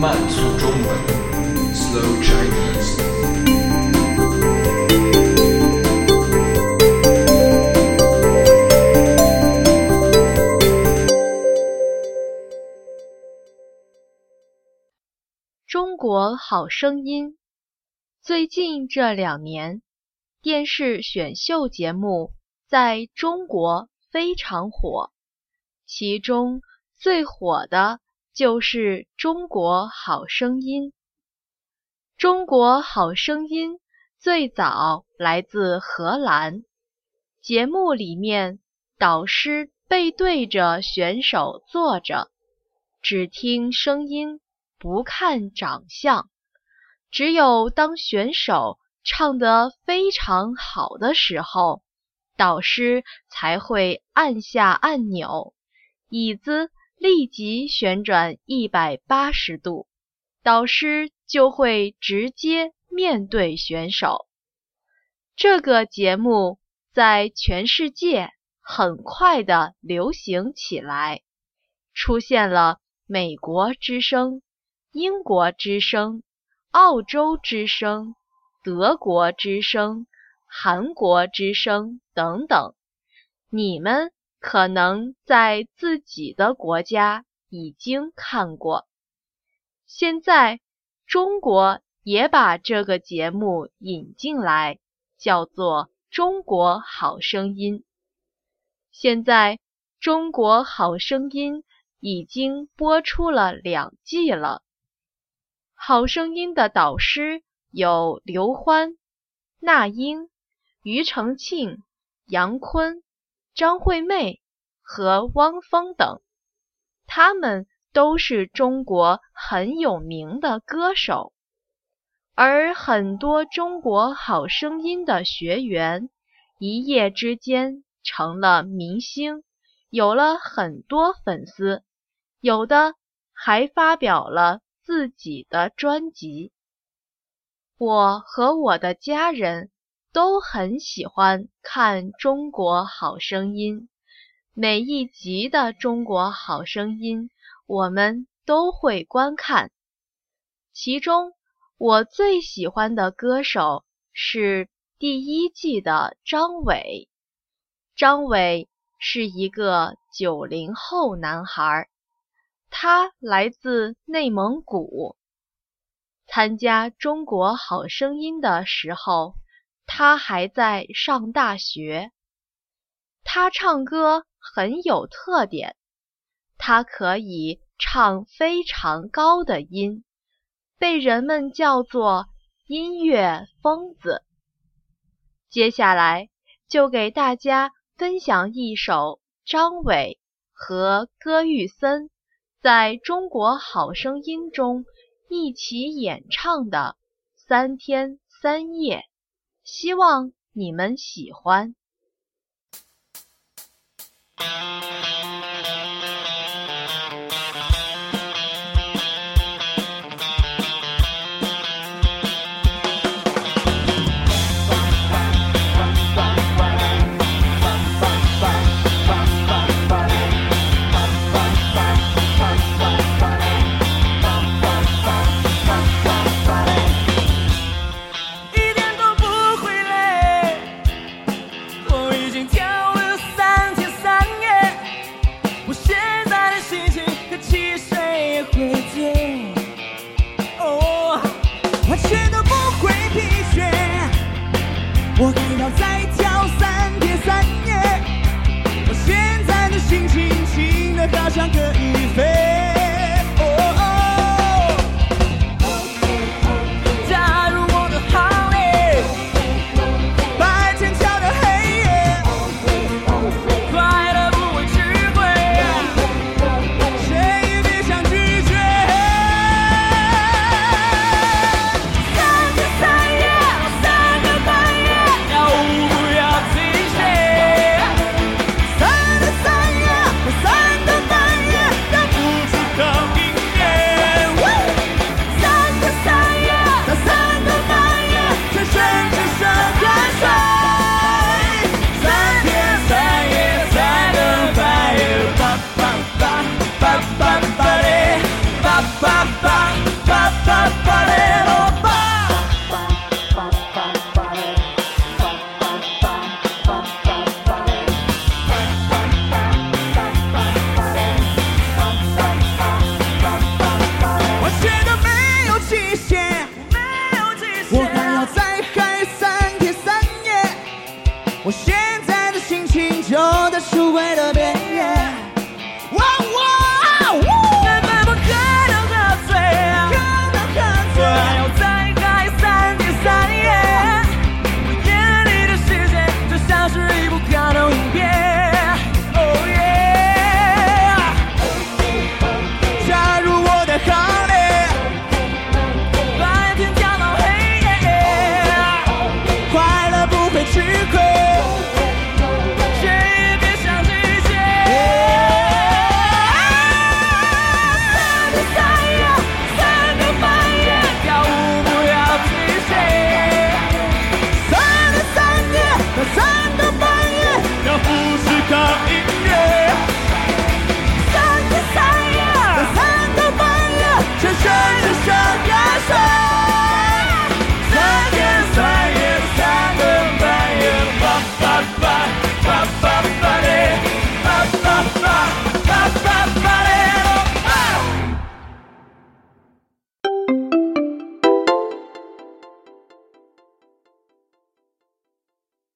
慢速中文，Slow Chinese。中国好声音，最近这两年，电视选秀节目在中国非常火，其中最火的就是《中国好声音》。《中国好声音》最早来自荷兰，节目里面导师背对着选手坐着，只听声音。不看长相，只有当选手唱得非常好的时候，导师才会按下按钮，椅子立即旋转一百八十度，导师就会直接面对选手。这个节目在全世界很快的流行起来，出现了美国之声。英国之声、澳洲之声、德国之声、韩国之声等等，你们可能在自己的国家已经看过。现在中国也把这个节目引进来，叫做《中国好声音》。现在《中国好声音》已经播出了两季了。好声音的导师有刘欢、那英、庾澄庆、杨坤、张惠妹和汪峰等，他们都是中国很有名的歌手。而很多中国好声音的学员，一夜之间成了明星，有了很多粉丝，有的还发表了。自己的专辑，我和我的家人都很喜欢看《中国好声音》，每一集的《中国好声音》我们都会观看。其中我最喜欢的歌手是第一季的张伟。张伟是一个九零后男孩。他来自内蒙古，参加《中国好声音》的时候，他还在上大学。他唱歌很有特点，他可以唱非常高的音，被人们叫做“音乐疯子”。接下来就给大家分享一首张伟和歌玉森。在中国好声音中一起演唱的《三天三夜》，希望你们喜欢。经跳了三天三夜我现在的心情和汽水也会醉哦完全都不会疲倦我还要再跳三天三夜。我现在的心情轻得好像可以。我学